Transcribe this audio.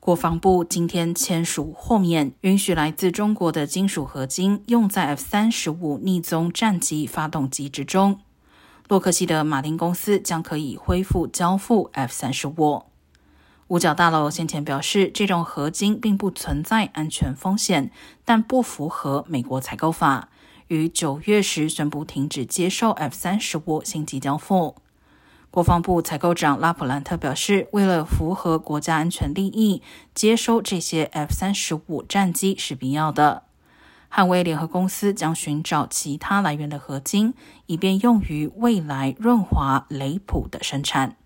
国防部今天签署豁免，允许来自中国的金属合金用在 F 三十五逆踪战机发动机之中。洛克希德马丁公司将可以恢复交付 F 三十五。五角大楼先前表示，这种合金并不存在安全风险，但不符合美国采购法，于九月时宣布停止接受 F 三十五新机交付。国防部采购长拉普兰特表示，为了符合国家安全利益，接收这些 F 三十五战机是必要的。汉威联合公司将寻找其他来源的合金，以便用于未来润滑雷普的生产。